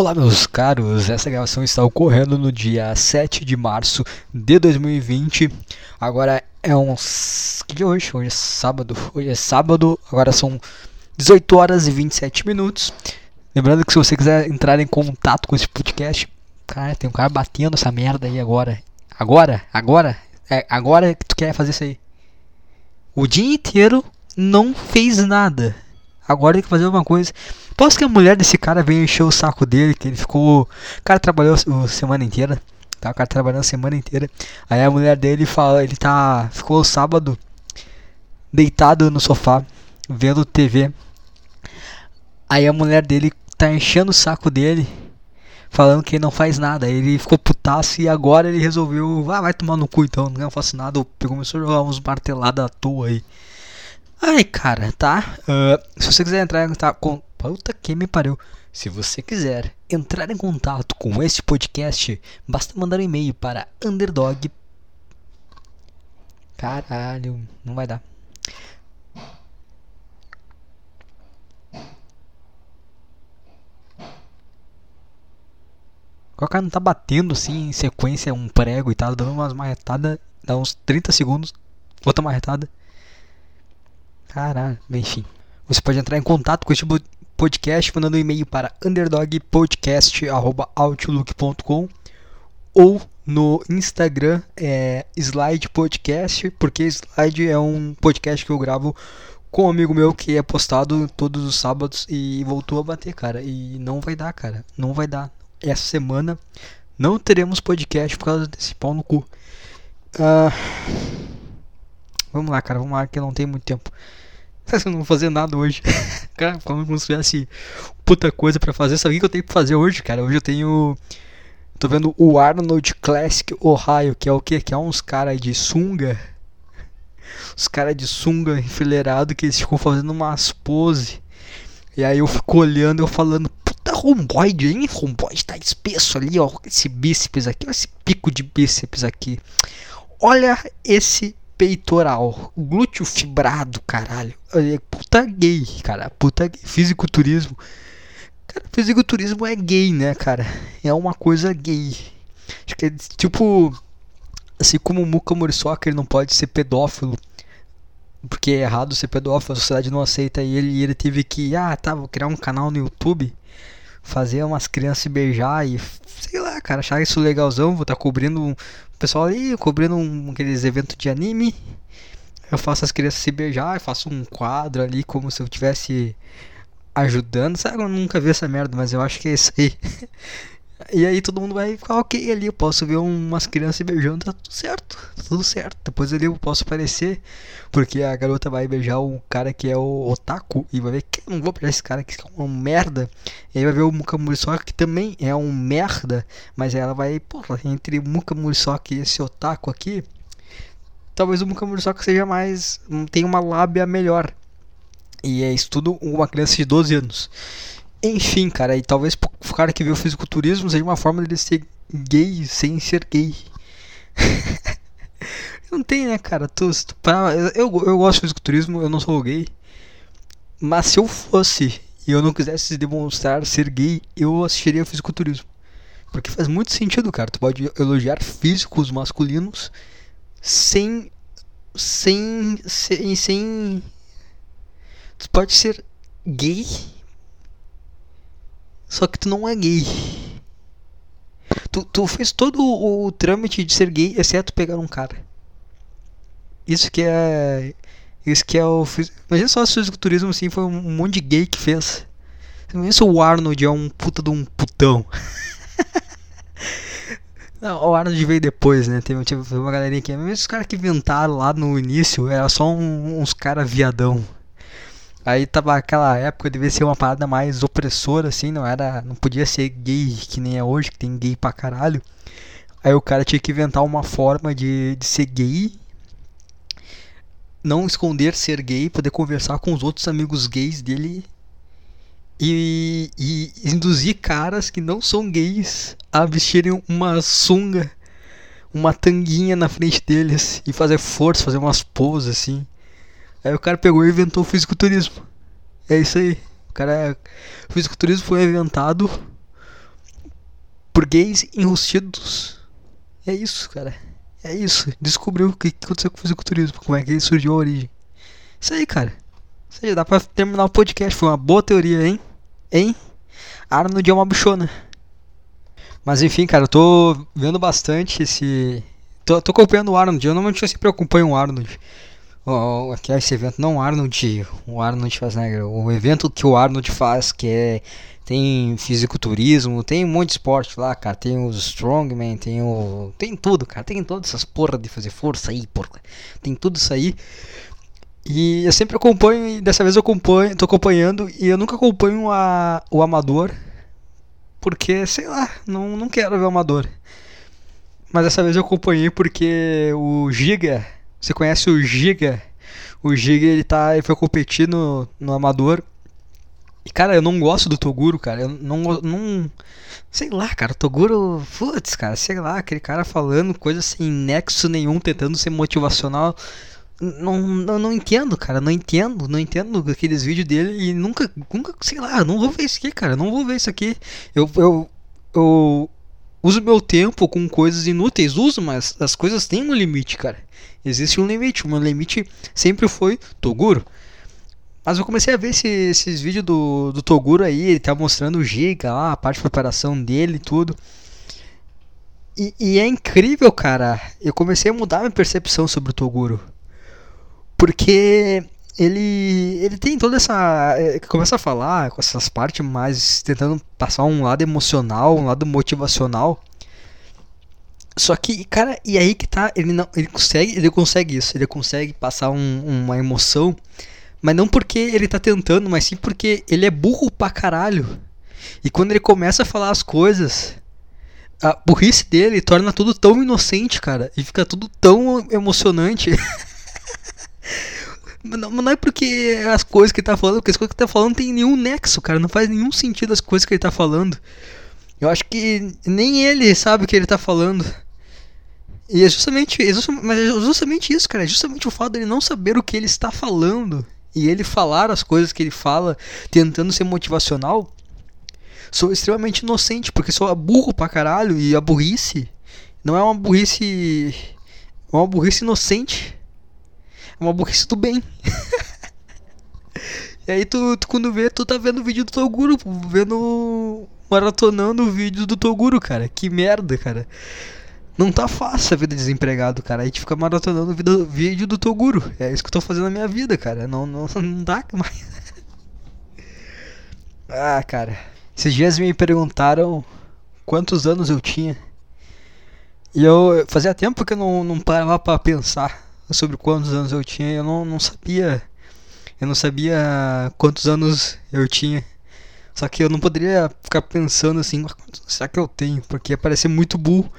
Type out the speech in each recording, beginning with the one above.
Olá, meus caros. Essa gravação está ocorrendo no dia 7 de março de 2020. Agora é uns. Que dia é hoje? Hoje é sábado. Hoje é sábado. Agora são 18 horas e 27 minutos. Lembrando que se você quiser entrar em contato com esse podcast, cara, tem um cara batendo essa merda aí agora. Agora? Agora? É agora que tu quer fazer isso aí. O dia inteiro não fez nada. Agora tem que fazer alguma coisa. Posso que a mulher desse cara veio encher o saco dele, que ele ficou. O cara trabalhou a semana inteira. Tá? O cara trabalhando a semana inteira. Aí a mulher dele fala, ele tá. Ficou sábado deitado no sofá, vendo TV. Aí a mulher dele tá enchendo o saco dele, falando que ele não faz nada. Ele ficou putaço e agora ele resolveu. Ah, vai tomar no cu então, não faço nada. Começou a jogar uns marteladas à toa aí. Ai, cara, tá? Uh, se você quiser entrar em contato com. Puta que me pariu. Se você quiser entrar em contato com este podcast, basta mandar um e-mail para underdog. Caralho, não vai dar. O cara não tá batendo assim em sequência um prego e tal, dando umas marretadas, dá uns 30 segundos, outra marretada. Caralho, enfim. Você pode entrar em contato com este podcast mandando um e-mail para underdogpodcast.outlook.com ou no Instagram é Slide Podcast, porque Slide é um podcast que eu gravo com um amigo meu que é postado todos os sábados e voltou a bater, cara. E não vai dar, cara. Não vai dar. Essa semana não teremos podcast por causa desse pau no cu. Uh, vamos lá, cara. Vamos lá que não tenho muito tempo. Eu não vou fazer nada hoje. cara, como se tivesse puta coisa pra fazer. Sabe o que eu tenho pra fazer hoje, cara? Hoje eu tenho. Tô vendo o Arnold Classic Ohio, que é o que? Que é uns caras de sunga. Os caras de sunga enfileirado que eles ficam fazendo umas pose. E aí eu fico olhando eu falando, puta romboide, hein? Romboide tá espesso ali, ó. Esse bíceps aqui, ó, esse pico de bíceps aqui. Olha esse peitoral, glúteo fibrado, caralho. Puta gay, cara. Puta gay. Fisiculturismo. Cara, fisiculturismo é gay, né, cara? É uma coisa gay. Acho que é tipo. Assim como o Muka ele não pode ser pedófilo. Porque é errado ser pedófilo, a sociedade não aceita ele e ele teve que. Ah, tá, vou criar um canal no YouTube. Fazer umas crianças se beijar e. Sei lá, cara, achar isso legalzão. Vou estar tá cobrindo pessoal ali cobrindo um, aqueles eventos de anime. Eu faço as crianças se beijar, eu faço um quadro ali como se eu estivesse ajudando. Sabe, eu nunca vi essa merda, mas eu acho que é isso aí. E aí todo mundo vai ficar ok ali. Eu posso ver umas crianças beijando, tá tudo certo, tá tudo certo. Depois ali eu posso aparecer, porque a garota vai beijar um cara que é o otaku e vai ver que não vou beijar esse cara que é um merda. E aí vai ver o Muka Muriçoca que também é um merda, mas ela vai, porra, entre o Muka Muriçoca e esse otaku aqui, talvez o Muka Muriçoca seja mais, tem uma lábia melhor. E é isso tudo uma criança de 12 anos. Enfim, cara, e talvez o cara que vê o fisiculturismo seja uma forma de ser gay sem ser gay. não tem, né, cara? Tu, tu, eu, eu gosto de fisiculturismo, eu não sou gay. Mas se eu fosse e eu não quisesse demonstrar ser gay, eu assistiria fisiculturismo. Porque faz muito sentido, cara. Tu pode elogiar físicos masculinos sem. sem. sem. sem tu pode ser gay só que tu não é gay. Tu, tu fez todo o, o trâmite de ser gay, exceto pegar um cara. Isso que é. Isso que é o. Imagina só se o fisiculturismo assim foi um monte de gay que fez. Imagina se o Arnold é um puta de um putão. Não, o Arnold veio depois, né? Teve, uma galerinha aqui. Mas os caras que inventaram lá no início era só um, uns caras viadão. Aí tava aquela época devia ser uma parada mais opressora, assim, não era. Não podia ser gay que nem é hoje, que tem gay pra caralho. Aí o cara tinha que inventar uma forma de, de ser gay. Não esconder ser gay, poder conversar com os outros amigos gays dele. E, e induzir caras que não são gays a vestirem uma sunga, uma tanguinha na frente deles e fazer força, fazer umas poses assim. Aí o cara pegou e inventou o fisiculturismo. É isso aí. O cara. O fisiculturismo foi inventado gays enrustidos. É isso, cara. É isso. Descobriu o que aconteceu com o fisiculturismo, como é que ele surgiu a origem. Isso aí, cara. Isso aí, dá pra terminar o podcast. Foi uma boa teoria, hein? Hein? Arnold é uma bichona. Mas enfim, cara, eu tô vendo bastante esse. Tô, tô acompanhando o Arnold. Eu normalmente sempre acompanho o Arnold. É esse evento, não o Arnold, o Arnold Schwarzenegger, o evento que o Arnold faz, que é tem fisiculturismo, tem um monte de esporte lá, cara. Tem os strongman, tem o. Tem tudo, cara. Tem todas essas porra de fazer força aí, porra. Tem tudo isso aí. E eu sempre acompanho, e dessa vez eu acompanho, tô acompanhando, e eu nunca acompanho a, o amador. Porque, sei lá, não, não quero ver o amador. Mas dessa vez eu acompanhei porque o Giga. Você conhece o Giga? O Giga ele tá. Ele foi competir no, no amador e, cara, eu não gosto do Toguro, cara. Eu não. não sei lá, cara. O Toguro. Putz, cara, sei lá. Aquele cara falando coisas sem nexo nenhum, tentando ser motivacional. Não, não, não entendo, cara. Não entendo. Não entendo aqueles vídeos dele. E nunca. Nunca, sei lá. Não vou ver isso aqui, cara. Não vou ver isso aqui. Eu. eu, eu uso meu tempo com coisas inúteis. Uso, mas as coisas têm um limite, cara. Existe um limite. O meu limite sempre foi Toguro. Mas eu comecei a ver esse, esses vídeos do, do Toguro aí, ele tá mostrando o Giga lá, a parte de preparação dele tudo. E, e, é incrível, cara. Eu comecei a mudar minha percepção sobre o Toguro. Porque ele ele tem toda essa. É, começa a falar com essas partes mais. tentando passar um lado emocional, um lado motivacional. Só que, cara, e aí que tá. Ele não. Ele consegue. Ele consegue isso. Ele consegue passar um, uma emoção mas não porque ele tá tentando, mas sim porque ele é burro pra caralho. E quando ele começa a falar as coisas, a burrice dele torna tudo tão inocente, cara. E fica tudo tão emocionante. não, não é porque as coisas que ele tá falando, porque as coisas que ele tá falando não tem nenhum nexo, cara. Não faz nenhum sentido as coisas que ele tá falando. Eu acho que nem ele sabe o que ele tá falando. E é justamente, é justamente, mas é justamente isso, cara. É justamente o fato dele não saber o que ele está falando e ele falar as coisas que ele fala, tentando ser motivacional, sou extremamente inocente, porque sou burro pra caralho e a burrice não é uma burrice. É uma burrice inocente. Uma burrice do bem. e aí tu, tu, quando vê, tu tá vendo o vídeo do Toguro, vendo. maratonando o vídeo do Toguro, cara. Que merda, cara. Não tá fácil a vida de desempregado, cara. A gente fica maratonando o vídeo do Toguro. É isso que eu tô fazendo na minha vida, cara. Não, não, não dá mais. ah, cara. Esses dias me perguntaram quantos anos eu tinha. E eu fazia tempo que eu não, não parava pra pensar sobre quantos anos eu tinha. Eu não, não sabia. Eu não sabia quantos anos eu tinha. Só que eu não poderia ficar pensando assim, será que eu tenho? Porque ia parecer muito burro.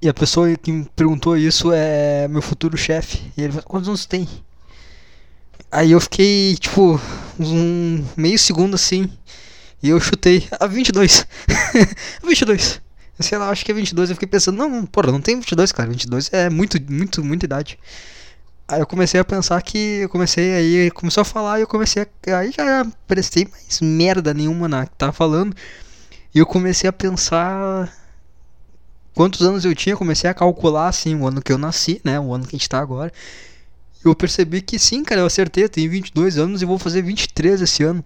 E a pessoa que me perguntou isso é meu futuro chefe. E ele falou, quantos anos tem? Aí eu fiquei, tipo, um meio segundo assim. E eu chutei a 22. 22. Sei lá, acho que é 22. Eu fiquei pensando, não, porra, não tem 22, cara. 22 é muito, muito, muita idade. Aí eu comecei a pensar que eu comecei aí, começou a falar e eu comecei a. Aí já prestei mais merda nenhuma na que tava falando. E eu comecei a pensar quantos anos eu tinha, comecei a calcular assim, o ano que eu nasci, né, o ano que a gente tá agora. Eu percebi que sim, cara, eu acertei, eu tenho 22 anos e vou fazer 23 esse ano.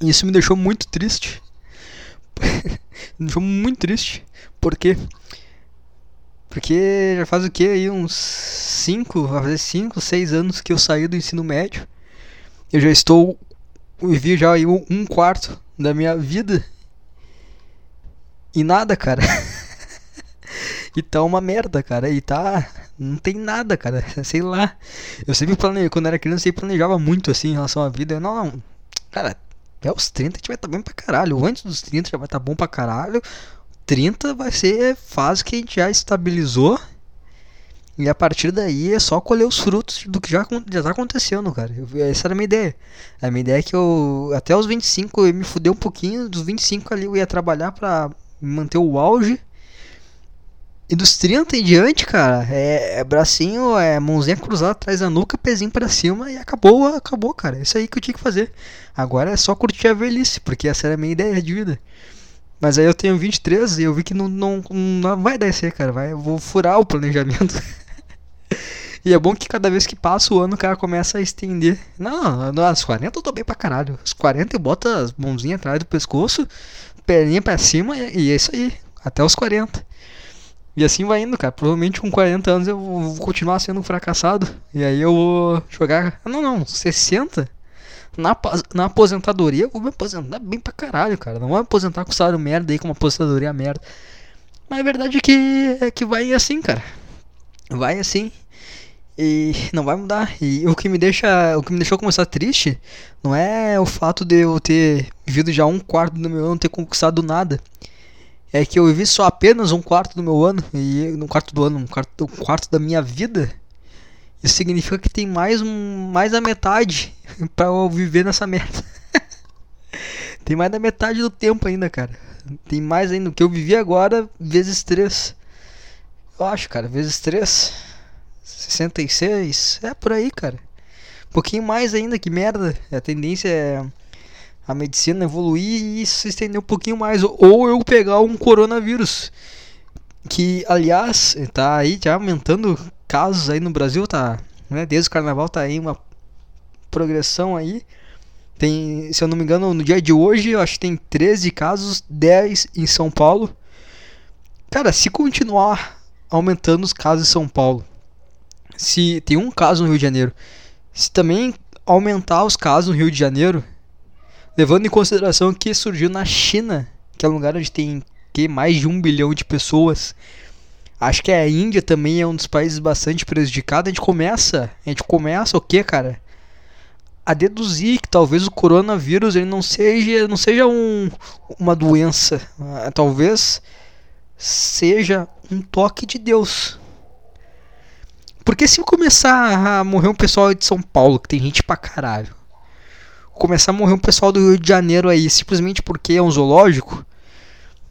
E isso me deixou muito triste. me deixou muito triste. Por quê? Porque já faz o que aí? Uns 5, vai fazer 5, 6 anos que eu saí do ensino médio. Eu já estou. Vivi já aí um quarto da minha vida. E nada, cara. E tá uma merda, cara. E tá. Não tem nada, cara. Sei lá. Eu sempre planejei. Quando era criança, eu sempre planejava muito assim em relação à vida. Eu, não. Cara, até os 30 a gente vai estar tá bem pra caralho. Antes dos 30 já vai estar tá bom pra caralho. 30 vai ser fase que a gente já estabilizou. E a partir daí é só colher os frutos do que já, já tá acontecendo, cara. Eu, essa era a minha ideia. A minha ideia é que eu, até os 25, eu me fudei um pouquinho. Dos 25 ali eu ia trabalhar pra manter o auge. E dos 30 em diante, cara, é, é, bracinho, é mãozinha cruzada atrás da nuca, pezinho para cima e acabou, acabou, cara. Isso aí que eu tinha que fazer. Agora é só curtir a velhice, porque essa era a minha ideia de vida. Mas aí eu tenho 23 e eu vi que não, não, não vai descer, cara. Vai, eu vou furar o planejamento. e é bom que cada vez que passa o ano o cara começa a estender. Não, nos 40 eu tô bem pra caralho. Os 40 eu boto as mãozinhas atrás do pescoço, perninha pra cima e é isso aí. Até os 40. E assim vai indo, cara. Provavelmente com 40 anos eu vou continuar sendo um fracassado. E aí eu vou jogar. Não, não, 60? Na, na aposentadoria eu vou me aposentar bem pra caralho, cara. Não vou me aposentar com salário merda aí, com uma aposentadoria merda. Mas a verdade é que, é que vai assim, cara. Vai assim. E não vai mudar. E o que me deixa. O que me deixou começar triste não é o fato de eu ter vivido já um quarto do meu ano, ter conquistado nada é que eu vivi só apenas um quarto do meu ano, e um quarto do ano, um quarto, um quarto da minha vida. Isso significa que tem mais, um, mais da metade para eu viver nessa merda. tem mais da metade do tempo ainda, cara. Tem mais ainda. O que eu vivi agora, vezes 3. Eu acho, cara, vezes 3. 66. É por aí, cara. Um pouquinho mais ainda, que merda. A tendência é a medicina evoluir e se estender um pouquinho mais. Ou eu pegar um coronavírus. Que, aliás, tá aí já aumentando casos aí no Brasil, tá? Né? Desde o carnaval tá aí uma progressão aí. Tem, se eu não me engano, no dia de hoje, eu acho que tem 13 casos, 10 em São Paulo. Cara, se continuar aumentando os casos em São Paulo, se tem um caso no Rio de Janeiro, se também aumentar os casos no Rio de Janeiro, Levando em consideração que surgiu na China, que é um lugar onde tem que, mais de um bilhão de pessoas. Acho que a Índia também é um dos países bastante prejudicado. A gente começa, a gente começa o que, cara? A deduzir que talvez o coronavírus ele não seja, não seja um, uma doença, ah, talvez seja um toque de Deus. Porque se começar a morrer um pessoal de São Paulo, que tem gente pra caralho, começar a morrer um pessoal do Rio de Janeiro aí, simplesmente porque é um zoológico.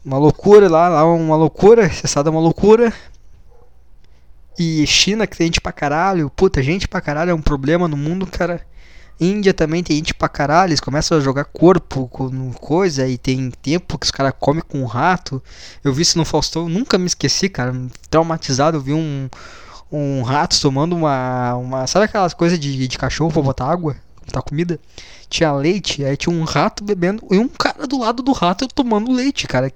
Uma loucura lá, lá uma loucura, cessada uma loucura. E China que tem gente pra caralho, puta, gente pra caralho é um problema no mundo, cara. Índia também tem gente pra caralho, eles começam a jogar corpo com coisa e tem tempo que os caras comem com rato. Eu vi isso no Faustão, nunca me esqueci, cara. Traumatizado, eu vi um, um rato tomando uma. uma sabe aquelas coisas de, de cachorro pra botar água? Botar comida? tinha leite, aí tinha um rato bebendo e um cara do lado do rato tomando leite, cara.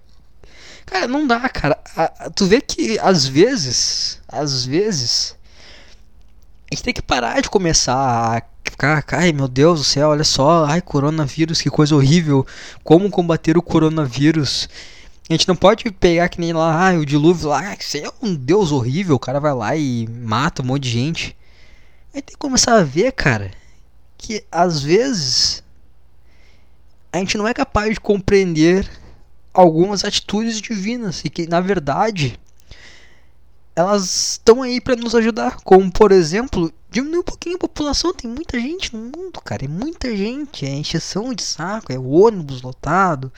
Cara, não dá, cara. tu vê que às vezes, às vezes, a gente tem que parar de começar a ficar, ai meu Deus do céu, olha só, ai coronavírus, que coisa horrível. Como combater o coronavírus? A gente não pode pegar que nem lá, ah, o dilúvio lá, isso é um deus horrível, o cara vai lá e mata um monte de gente. A gente tem que começar a ver, cara, que às vezes a gente não é capaz de compreender algumas atitudes divinas e que na verdade elas estão aí para nos ajudar, como por exemplo, diminuir um pouquinho a população, tem muita gente no mundo, cara, é muita gente, é encheção de saco, é ônibus lotado,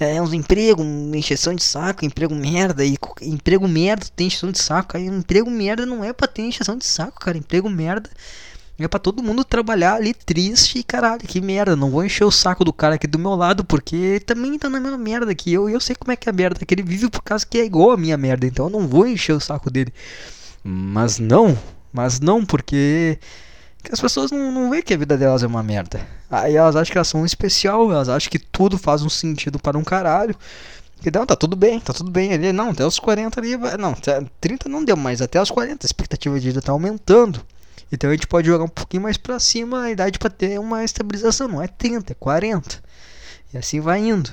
é uns empregos, encheção de saco, emprego merda, e emprego merda tem encheção de saco, emprego merda não é pra ter encheção de saco, cara, emprego merda é pra todo mundo trabalhar ali triste e caralho, que merda. Não vou encher o saco do cara aqui do meu lado, porque ele também tá na mesma merda que eu. E eu sei como é que é a merda que ele vive por causa que é igual a minha merda. Então eu não vou encher o saco dele. Mas não, mas não, porque as pessoas não, não veem que a vida delas é uma merda. Aí elas acham que elas são um especial, elas acham que tudo faz um sentido para um caralho. Que não, tá tudo bem, tá tudo bem ali. Não, até os 40 ali. Não, 30 não deu, mas até os 40 a expectativa de vida tá aumentando. Então a gente pode jogar um pouquinho mais para cima a idade para ter uma estabilização. Não é 30, é 40. E assim vai indo.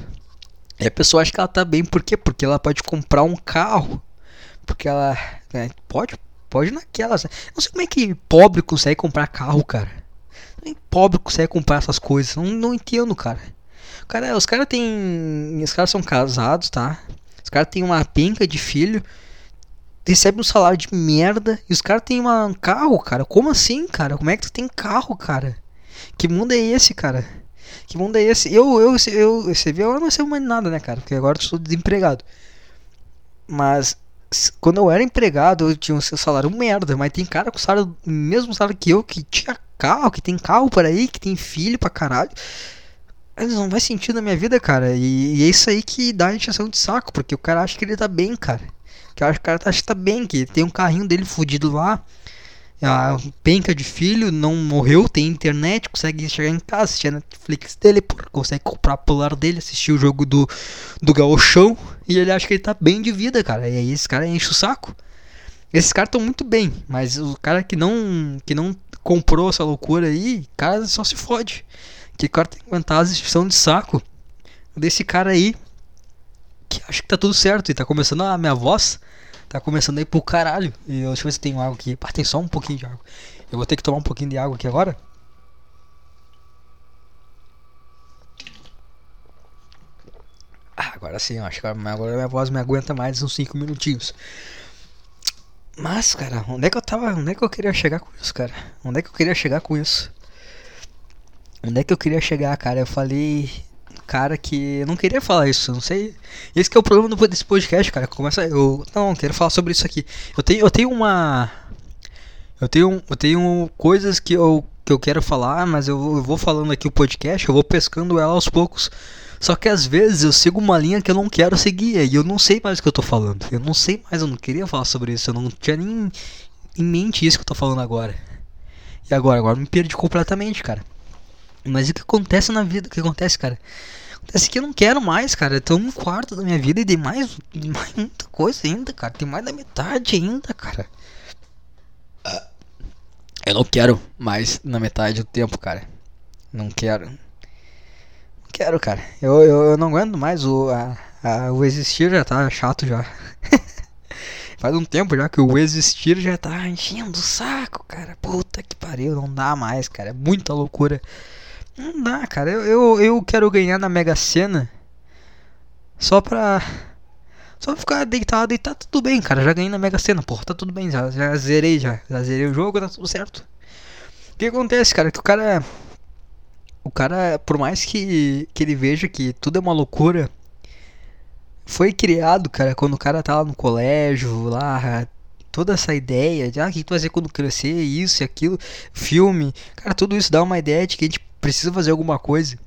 E a pessoa acha que ela tá bem, por quê? Porque ela pode comprar um carro. Porque ela. Né, pode, pode naquela. Não sei como é que pobre consegue comprar carro, cara. Nem pobre consegue comprar essas coisas. Não, não entendo, cara. cara os caras têm. Os caras são casados, tá? Os caras têm uma penca de filho recebe um salário de merda e os caras têm um carro, cara. Como assim, cara? Como é que tu tem carro, cara? Que mundo é esse, cara? Que mundo é esse? Eu, eu, eu, você vê, eu não sei mais nada, né, cara? Porque agora eu estou desempregado. Mas quando eu era empregado, eu tinha um salário merda. Mas tem cara com salário, mesmo salário que eu, que tinha carro, que tem carro por aí, que tem filho pra caralho. Mas não faz sentido na minha vida, cara. E, e é isso aí que dá a encheção de saco, porque o cara acha que ele tá bem, cara. Que acha que o cara acha que tá bem, que tem um carrinho dele fudido lá. A penca de filho, não morreu, tem internet, consegue chegar em casa, assistir a Netflix dele, consegue comprar polar dele, assistir o jogo do, do gauchão, e ele acha que ele tá bem de vida, cara. E aí esse cara enche o saco. Esses caras estão muito bem, mas o cara que não que não comprou essa loucura aí, cara só se fode. Que cara tem que aguentar de saco desse cara aí acha que tá tudo certo e tá começando a minha voz tá começando a ir pro caralho. E eu, deixa eu ver se tem água aqui. Pá, tem só um pouquinho de água. Eu vou ter que tomar um pouquinho de água aqui agora. Ah, agora sim, acho que agora minha voz me aguenta mais uns 5 minutinhos. Mas, cara, onde é que eu tava. Onde é que eu queria chegar com isso, cara? Onde é que eu queria chegar com isso? Onde é que eu queria chegar, cara? Eu falei. Cara, que não queria falar isso, não sei. Esse que é o problema desse podcast, cara. Começa. Eu. Não, quero falar sobre isso aqui. Eu tenho, eu tenho uma. Eu tenho, eu tenho coisas que eu, que eu quero falar, mas eu, eu vou falando aqui o podcast, eu vou pescando ela aos poucos. Só que às vezes eu sigo uma linha que eu não quero seguir e eu não sei mais o que eu tô falando. Eu não sei mais, eu não queria falar sobre isso, eu não tinha nem em mente isso que eu tô falando agora. E agora, agora me perdi completamente, cara. Mas o que acontece na vida? O que acontece, cara? Acontece que eu não quero mais, cara. Eu tô um quarto da minha vida e tem mais, mais muita coisa ainda, cara. Tem mais da metade ainda, cara. Eu não quero mais na metade do tempo, cara. Não quero. Quero, cara. Eu, eu, eu não aguento mais o, a, a, o existir já tá chato já. Faz um tempo já que o existir já tá enchendo o saco, cara. Puta que pariu, não dá mais, cara. É muita loucura. Não dá, cara. Eu, eu, eu quero ganhar na Mega Sena só pra. Só ficar deitado e tá tudo bem, cara. Já ganhei na Mega Sena, porra, tá tudo bem. Já, já zerei, já. Já zerei o jogo, tá tudo certo. O que acontece, cara? Que o cara o cara, por mais que, que ele veja que tudo é uma loucura, foi criado, cara, quando o cara tá lá no colégio, lá, toda essa ideia de, ah, o que tu vai fazer quando crescer, isso e aquilo, filme, cara, tudo isso dá uma ideia de que a gente precisa fazer alguma coisa.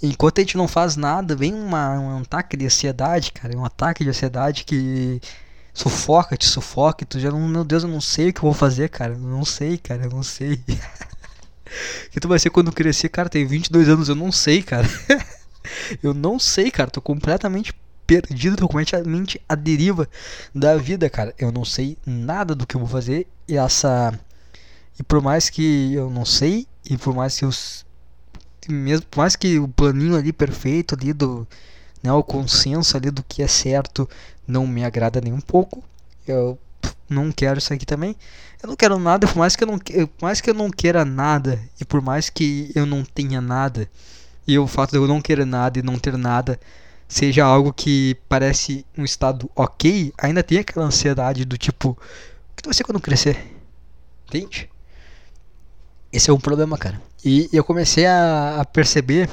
Enquanto a gente não faz nada, vem uma, um ataque de ansiedade, cara, um ataque de ansiedade que sufoca, te sufoca, tu já não, meu Deus, eu não sei o que eu vou fazer, cara, eu não sei, cara, eu não sei. que tu vai ser quando crescer, cara, tem 22 anos, eu não sei, cara. eu não sei, cara, tô completamente perdido, tô completamente à deriva da vida, cara. Eu não sei nada do que eu vou fazer e essa e por mais que eu não sei e por mais que os mesmo por mais que o planinho ali perfeito ali do né, o consenso ali do que é certo não me agrada nem um pouco. Eu não quero isso aqui também. Eu não quero nada, por mais que eu não, por mais que eu não queira nada e por mais que eu não tenha nada, e o fato de eu não querer nada e não ter nada seja algo que parece um estado ok, ainda tem aquela ansiedade do tipo, o que vai ser quando crescer? Entende? Esse é um problema, cara. E eu comecei a, a perceber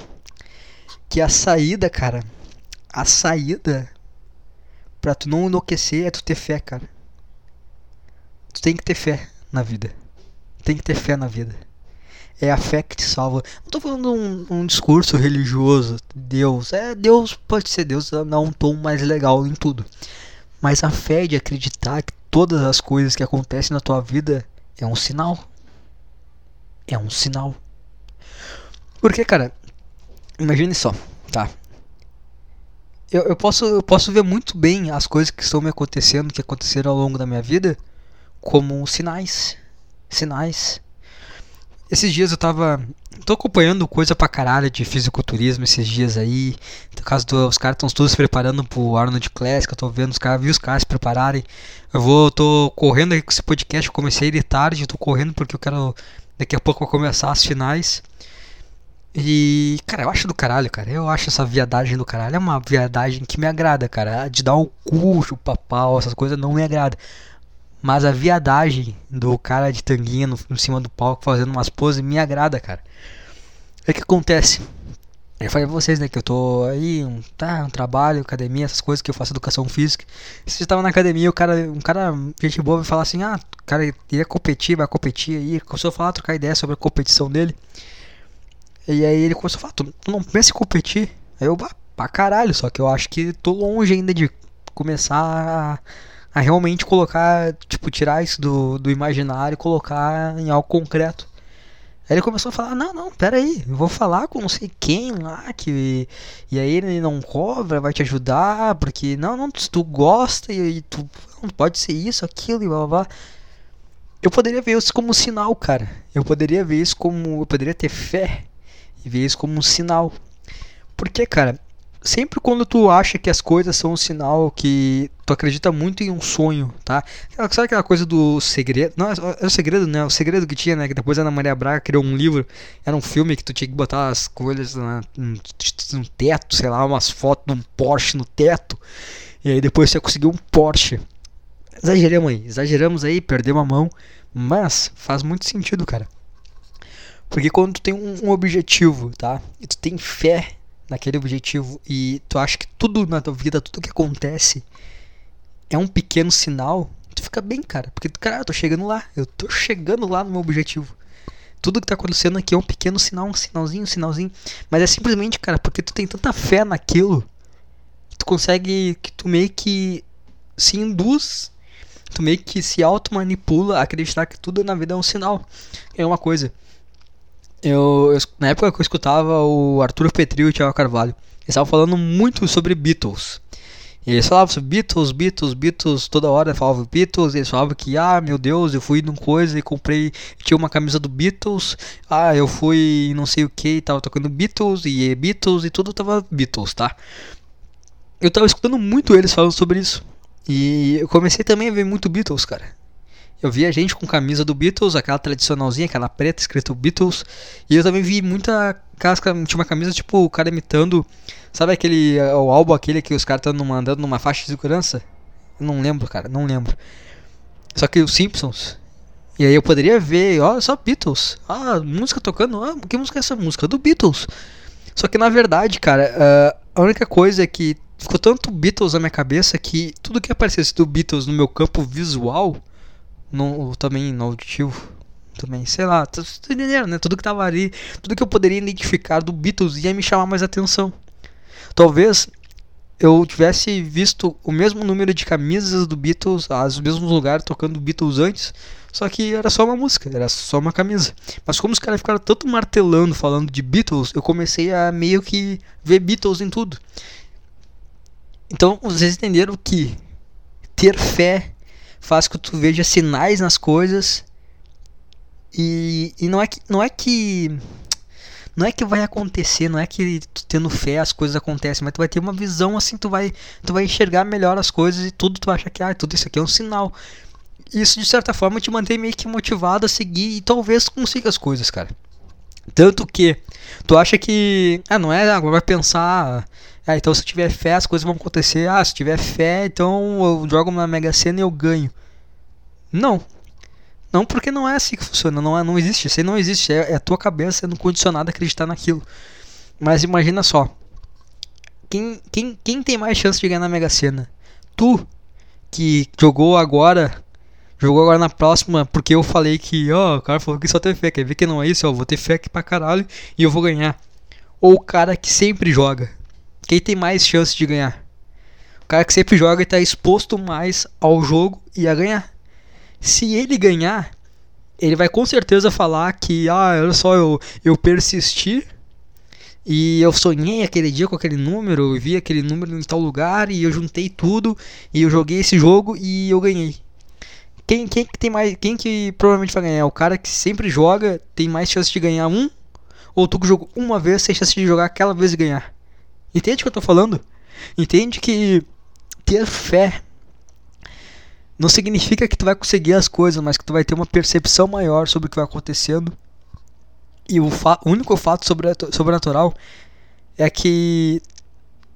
que a saída, cara, a saída pra tu não enlouquecer é tu ter fé, cara. Tu tem que ter fé na vida. Tem que ter fé na vida. É a fé que te salva. Não tô falando um, um discurso religioso. Deus. É, Deus pode ser Deus, dá um tom mais legal em tudo. Mas a fé de acreditar que todas as coisas que acontecem na tua vida é um sinal. É um sinal. Porque, cara, imagine só, tá? Eu, eu, posso, eu posso ver muito bem as coisas que estão me acontecendo, que aconteceram ao longo da minha vida, como sinais. Sinais. Esses dias eu tava. tô acompanhando coisa pra caralho de fisiculturismo esses dias aí. No caso dos caras estão todos se preparando pro Arnold Classic. Eu tô vendo os caras, vi os caras se prepararem. Eu vou, tô correndo aí com esse podcast. Eu comecei de tarde, tô correndo porque eu quero. Daqui a pouco começar as finais. E, cara, eu acho do caralho, cara. Eu acho essa viadagem do caralho. É uma viadagem que me agrada, cara. De dar um cu, chupar pau, essas coisas não me agrada. Mas a viadagem do cara de tanguinha no, em cima do palco fazendo umas poses me agrada, cara. É que acontece. Eu falei pra vocês, né, que eu tô aí, um, tá, um trabalho, academia, essas coisas que eu faço educação física. Se você tava na academia, o cara, um cara, gente boa, vai falar assim, ah, o cara iria competir, vai competir aí, começou a falar, trocar ideia sobre a competição dele. E aí ele começou a falar, tu, tu não pensa em competir? Aí eu, pra caralho, só que eu acho que tô longe ainda de começar a, a realmente colocar, tipo, tirar isso do, do imaginário e colocar em algo concreto. Aí ele começou a falar, não, não, pera aí, eu vou falar com não sei quem lá, que. E aí ele não cobra, vai te ajudar, porque não, não, tu gosta e, e tu não pode ser isso, aquilo e blá blá blá. Eu poderia ver isso como sinal, cara. Eu poderia ver isso como. Eu poderia ter fé e ver isso como um sinal. Porque, cara, sempre quando tu acha que as coisas são um sinal que tu acredita muito em um sonho, tá? Sabe aquela coisa do segredo? Não, é o segredo, né? O segredo que tinha, né? Que depois a Ana Maria Braga criou um livro, era um filme que tu tinha que botar as coisas no teto, sei lá, umas fotos de um Porsche no teto. E aí depois você conseguiu um Porsche. Exageramos aí, exageramos aí, perdemos a mão. Mas faz muito sentido, cara. Porque quando tu tem um, um objetivo, tá? E tu tem fé naquele objetivo e tu acha que tudo na tua vida, tudo que acontece é um pequeno sinal, tu fica bem, cara. Porque, cara, eu tô chegando lá, eu tô chegando lá no meu objetivo. Tudo que tá acontecendo aqui é um pequeno sinal, um sinalzinho, um sinalzinho. Mas é simplesmente, cara, porque tu tem tanta fé naquilo, que tu consegue, que tu meio que se induz, tu meio que se auto-manipula a acreditar que tudo na vida é um sinal. É uma coisa. Eu, eu, na época que eu escutava o Arthur Petri e o Thiago Carvalho, eles estavam falando muito sobre Beatles. E eles falavam sobre Beatles, Beatles, Beatles, toda hora falavam Beatles, eles falavam que, ah, meu Deus, eu fui num coisa e comprei, tinha uma camisa do Beatles, ah, eu fui não sei o que, tava tocando Beatles e Beatles e tudo tava Beatles, tá? Eu tava escutando muito eles falando sobre isso. E eu comecei também a ver muito Beatles, cara. Eu vi a gente com camisa do Beatles, aquela tradicionalzinha, aquela preta escrito Beatles. E eu também vi muita casca, tinha uma camisa tipo o cara imitando, sabe aquele o álbum aquele que os caras estão mandando numa faixa de segurança? Eu não lembro, cara, não lembro. Só que os Simpsons. E aí eu poderia ver, ó, só Beatles. Ah, música tocando, ah, que música é essa música? Do Beatles. Só que na verdade, cara, uh, a única coisa é que ficou tanto Beatles na minha cabeça que tudo que aparecesse do Beatles no meu campo visual no, também no auditivo. Também, sei lá, entendendo, né? Tudo que tava ali, tudo que eu poderia identificar do Beatles ia me chamar mais atenção. Talvez eu tivesse visto o mesmo número de camisas do Beatles, os mesmos lugares tocando Beatles antes, só que era só uma música, era só uma camisa. Mas como os caras ficaram tanto martelando falando de Beatles, eu comecei a meio que ver Beatles em tudo. Então vocês entenderam que ter fé faz que tu veja sinais nas coisas e, e não é que não é que não é que vai acontecer, não é que tu tendo fé as coisas acontecem, mas tu vai ter uma visão assim, tu vai tu vai enxergar melhor as coisas e tudo tu acha que ah, tudo isso aqui é um sinal. Isso de certa forma te mantém meio que motivado a seguir e talvez consiga as coisas, cara. Tanto que tu acha que ah, não é, agora vai pensar ah, então se eu tiver fé, as coisas vão acontecer. Ah, se tiver fé, então eu jogo na Mega Sena e eu ganho. Não. Não, porque não é assim que funciona. Não, é, não existe. Isso aí não existe. É, é a tua cabeça sendo condicionada a acreditar naquilo. Mas imagina só. Quem, quem, quem tem mais chance de ganhar na Mega Sena? Tu, que jogou agora. Jogou agora na próxima, porque eu falei que, ó, oh, o cara falou que só tem fé. Quer ver que não é isso? Ó, vou ter fé aqui pra caralho e eu vou ganhar. Ou o cara que sempre joga quem tem mais chance de ganhar? O cara que sempre joga está exposto mais ao jogo e a ganhar. Se ele ganhar, ele vai com certeza falar que, ah, olha só, eu, eu persisti e eu sonhei aquele dia com aquele número, eu vi aquele número em tal lugar e eu juntei tudo e eu joguei esse jogo e eu ganhei. Quem, quem que tem mais, quem que provavelmente vai ganhar? O cara que sempre joga tem mais chance de ganhar um ou tu que jogou uma vez tem chance de jogar aquela vez e ganhar? Entende o que eu tô falando? Entende que ter fé não significa que tu vai conseguir as coisas, mas que tu vai ter uma percepção maior sobre o que vai acontecendo. E o, o único fato sobrenatural é que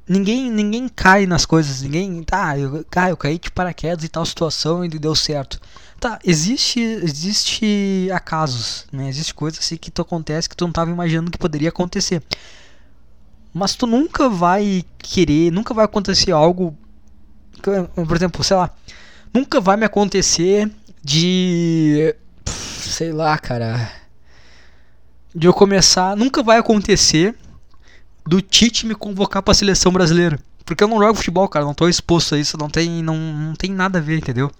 ninguém ninguém cai nas coisas, ninguém, tá, eu, ah, eu caí de paraquedas em tal situação e deu certo. Tá, existe existe acasos, né? Existe coisas assim que tu acontece que tu não estava imaginando que poderia acontecer. Mas tu nunca vai querer, nunca vai acontecer algo. Por exemplo, sei lá. Nunca vai me acontecer de. Sei lá, cara. de eu começar, nunca vai acontecer do Tite me convocar para a seleção brasileira. Porque eu não jogo futebol, cara, não tô exposto a isso, não tem, não, não tem nada a ver, entendeu?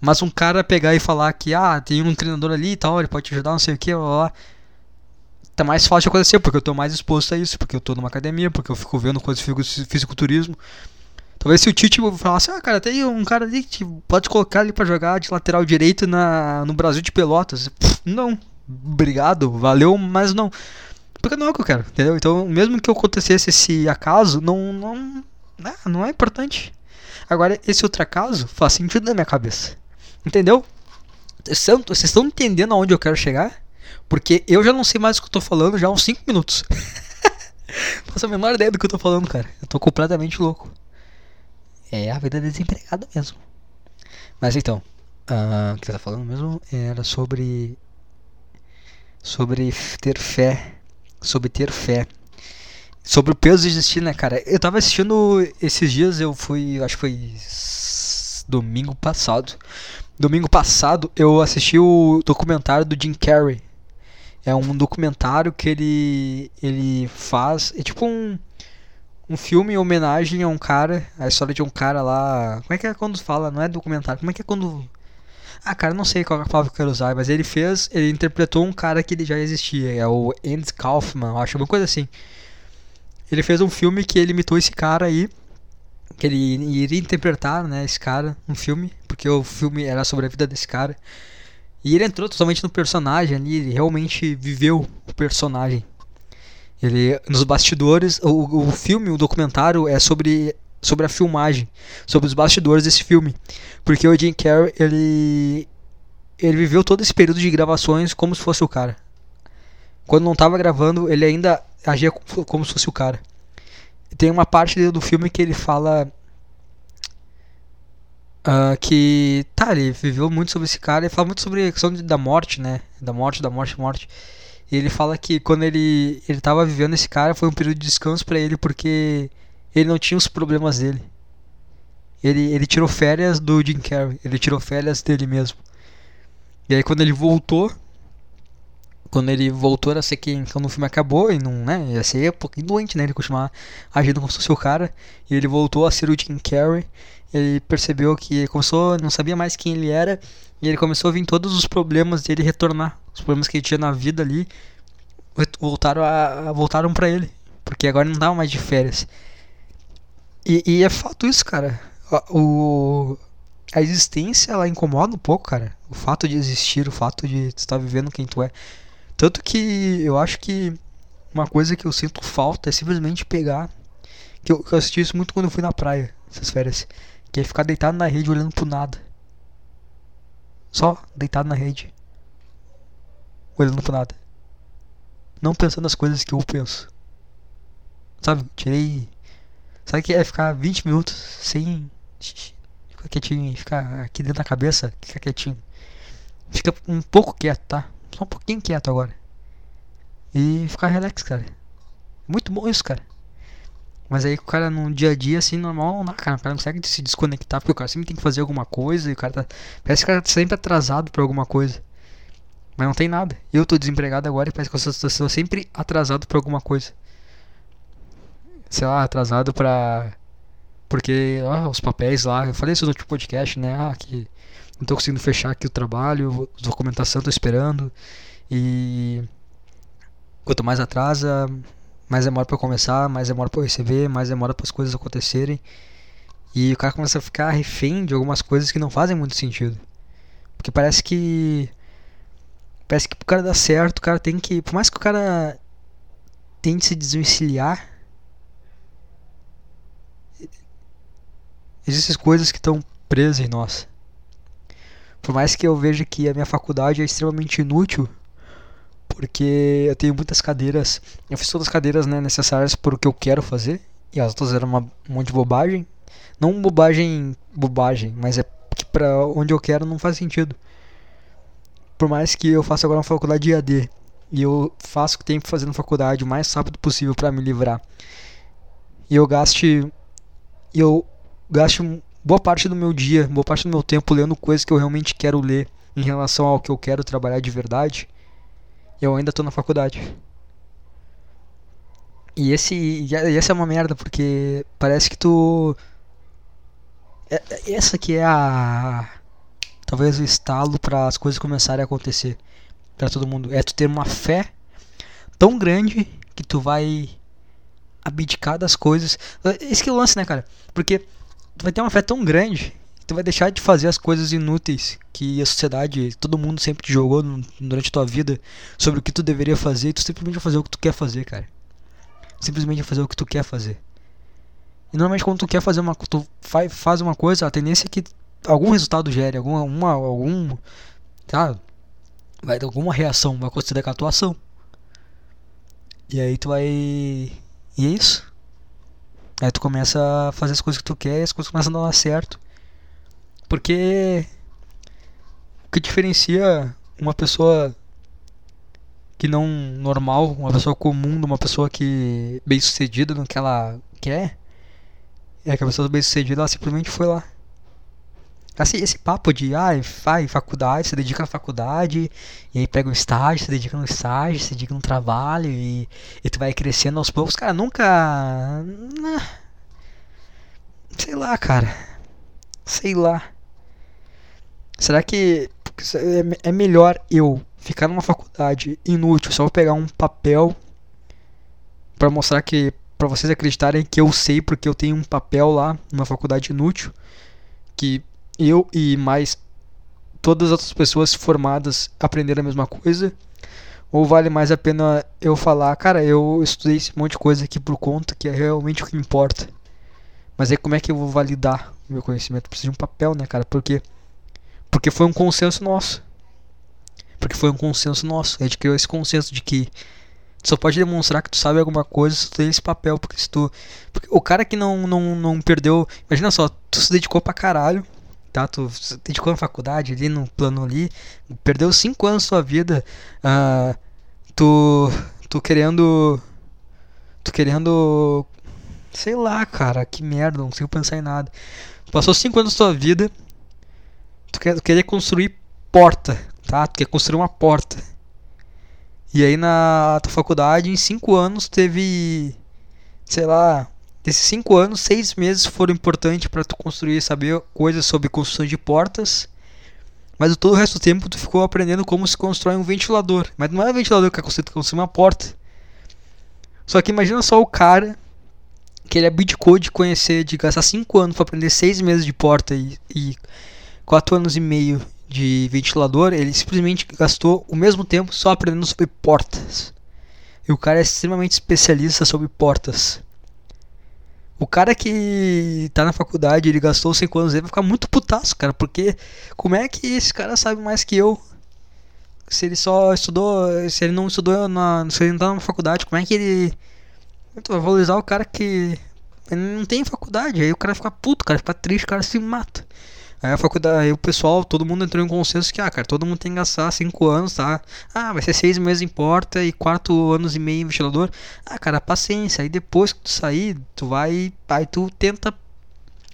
Mas um cara pegar e falar que, ah, tem um treinador ali e tal, ele pode te ajudar, não sei o que, lá. Tá mais fácil acontecer, porque eu tô mais exposto a isso, porque eu tô numa academia, porque eu fico vendo coisas de fisiculturismo. Talvez se o Tite falasse, ah, cara, tem um cara ali que pode colocar ali pra jogar de lateral direito na, no Brasil de Pelotas. Pff, não, obrigado, valeu, mas não. Porque não é o que eu quero, entendeu? Então, mesmo que acontecesse esse acaso, não, não, né, não é importante. Agora, esse outro acaso faz sentido na minha cabeça. Entendeu? Vocês estão entendendo aonde eu quero chegar? Porque eu já não sei mais o que eu tô falando já há uns 5 minutos. faço a menor ideia do que eu tô falando, cara. Eu tô completamente louco. É a vida desempregada mesmo. Mas então, uh, o que você tá falando mesmo era sobre. Sobre ter fé sobre ter fé. Sobre o peso de existir, né, cara? Eu tava assistindo esses dias, eu fui, acho que foi domingo passado. Domingo passado eu assisti o documentário do Jim Carrey. É um documentário que ele ele faz, é tipo um um filme em homenagem a um cara, a história de um cara lá. Como é que é quando fala? Não é documentário. Como é que é quando ah, cara, não sei qual é a palavra que eu quero usar, mas ele fez, ele interpretou um cara que ele já existia, é o Andy Kaufman, acho, uma coisa assim. Ele fez um filme que ele imitou esse cara aí, que ele iria interpretar, né, esse cara, um filme, porque o filme era sobre a vida desse cara. E ele entrou totalmente no personagem ali, ele realmente viveu o personagem. Ele, nos bastidores, o, o filme, o documentário é sobre sobre a filmagem, sobre os bastidores desse filme, porque o Jim Carrey ele ele viveu todo esse período de gravações como se fosse o cara. Quando não estava gravando, ele ainda agia como se fosse o cara. Tem uma parte do filme que ele fala uh, que tá, ele viveu muito sobre esse cara, ele fala muito sobre a questão da morte, né? Da morte, da morte, morte. E ele fala que quando ele ele tava vivendo esse cara foi um período de descanso para ele porque ele não tinha os problemas dele. Ele, ele tirou férias do Jim Carrey, ele tirou férias dele mesmo. E aí quando ele voltou, quando ele voltou a ser quem quando o filme acabou e não, né, ia ser um pouquinho doente, né, ele continuar agindo como se fosse o cara, e ele voltou a ser o Jim Carrey. Ele percebeu que começou, não sabia mais quem ele era, e ele começou a vir todos os problemas dele retornar, os problemas que ele tinha na vida ali voltaram a voltaram para ele, porque agora não dava mais de férias. E, e é fato isso, cara. O, a existência ela incomoda um pouco, cara. O fato de existir, o fato de estar vivendo quem tu é. Tanto que eu acho que uma coisa que eu sinto falta é simplesmente pegar. Que eu, eu assisti isso muito quando eu fui na praia, essas férias. Que é ficar deitado na rede olhando pro nada. Só deitado na rede. Olhando pro nada. Não pensando nas coisas que eu penso. Sabe? Tirei Sabe que é ficar 20 minutos sem ficar quietinho, ficar aqui dentro da cabeça, ficar quietinho. Fica um pouco quieto, tá? Só um pouquinho quieto agora. E ficar relax, cara. Muito bom isso, cara. Mas aí o cara no dia a dia, assim, normal, não dá, cara. O cara não consegue se desconectar, porque o cara sempre tem que fazer alguma coisa e o cara tá. Parece que o cara tá sempre atrasado pra alguma coisa. Mas não tem nada. Eu tô desempregado agora e parece que eu estou sempre atrasado pra alguma coisa sei lá, atrasado pra. Porque ó, os papéis lá, eu falei isso no último podcast, né? Ah, que não tô conseguindo fechar aqui o trabalho, documentação tô esperando. E quanto mais atrasa, mais demora para começar, mais demora para receber, mais demora para as coisas acontecerem. E o cara começa a ficar refém de algumas coisas que não fazem muito sentido. Porque parece que parece que pro cara dar certo, o cara tem que, por mais que o cara tente se desvencilhar Existem coisas que estão presas em nós. Por mais que eu veja que a minha faculdade é extremamente inútil, porque eu tenho muitas cadeiras, eu fiz todas as cadeiras né, necessárias para o que eu quero fazer, e as outras eram uma, um monte de bobagem. Não bobagem, bobagem, mas é que para onde eu quero não faz sentido. Por mais que eu faça agora uma faculdade de AD, e eu faço o que tenho que fazer na faculdade o mais rápido possível para me livrar, e eu gaste. eu gasto boa parte do meu dia, boa parte do meu tempo lendo coisas que eu realmente quero ler em relação ao que eu quero trabalhar de verdade, Eu ainda tô na faculdade. E esse e essa é uma merda porque parece que tu é, é, essa que é a talvez o estalo para as coisas começarem a acontecer para todo mundo. É tu ter uma fé tão grande que tu vai abdicar das coisas. Esse que é o lance, né, cara? Porque tu vai ter uma fé tão grande que tu vai deixar de fazer as coisas inúteis que a sociedade, todo mundo sempre te jogou durante a tua vida sobre o que tu deveria fazer e tu simplesmente vai fazer o que tu quer fazer, cara. Simplesmente vai fazer o que tu quer fazer. E normalmente quando tu quer fazer uma tu faz uma coisa, a tendência é que algum resultado gere, alguma, uma, algum. Tá? Vai ter alguma reação, vai acontecer com a tua ação. E aí tu vai. E é isso. Aí tu começa a fazer as coisas que tu quer e as coisas começam a dar certo. Porque o que diferencia uma pessoa que não normal, uma pessoa comum, de uma pessoa que bem sucedida no que ela quer, é que a pessoa bem sucedida ela simplesmente foi lá Assim, esse papo de, ah, faz faculdade, se dedica na faculdade, e aí pega um estágio, se dedica no estágio, se dedica no trabalho, e, e tu vai crescendo aos poucos, cara, nunca. Né, sei lá, cara. Sei lá. Será que é, é melhor eu ficar numa faculdade inútil, só vou pegar um papel para mostrar que. para vocês acreditarem que eu sei porque eu tenho um papel lá numa faculdade inútil que eu e mais todas as outras pessoas formadas aprenderam a mesma coisa? Ou vale mais a pena eu falar, cara, eu estudei esse monte de coisa aqui por conta, que é realmente o que importa. Mas aí como é que eu vou validar o meu conhecimento? Preciso de um papel, né, cara? Porque porque foi um consenso nosso. Porque foi um consenso nosso. A gente criou esse consenso de que tu só pode demonstrar que tu sabe alguma coisa se tu tem esse papel, porque se tu porque o cara que não não não perdeu, imagina só, tu se dedicou pra caralho tá? Tu dedicou na faculdade ali no plano ali, perdeu cinco anos da sua vida, uh, tu, tu querendo, tu querendo, sei lá, cara, que merda, não consigo pensar em nada. Passou cinco anos da sua vida, tu, quer, tu queria construir porta, tá? Tu quer construir uma porta. E aí na tua faculdade, em cinco anos, teve, sei lá, Desses cinco anos, seis meses foram importantes para tu construir, saber coisas sobre construção de portas. Mas todo o resto do tempo tu ficou aprendendo como se constrói um ventilador. Mas não é um ventilador que é construído, construir uma porta. Só que imagina só o cara que ele abdicou de conhecer, de gastar 5 anos para aprender 6 meses de porta e, e 4 anos e meio de ventilador, ele simplesmente gastou o mesmo tempo só aprendendo sobre portas. E o cara é extremamente especialista sobre portas. O cara que tá na faculdade, ele gastou 5 anos vai ficar muito putaço, cara. Porque como é que esse cara sabe mais que eu? Se ele só estudou. Se ele não estudou na. Se ele não tá na faculdade, como é que ele. Vai valorizar o cara que. Ele não tem faculdade. Aí o cara fica puto, o cara fica triste, o cara se mata. Aí a faculdade, aí o pessoal, todo mundo entrou em consenso que, ah, cara, todo mundo tem que gastar 5 anos, tá? Ah, vai ser 6 meses em porta e 4 anos e meio em ventilador. Ah, cara, paciência. Aí depois que tu sair, tu vai. Aí tu tenta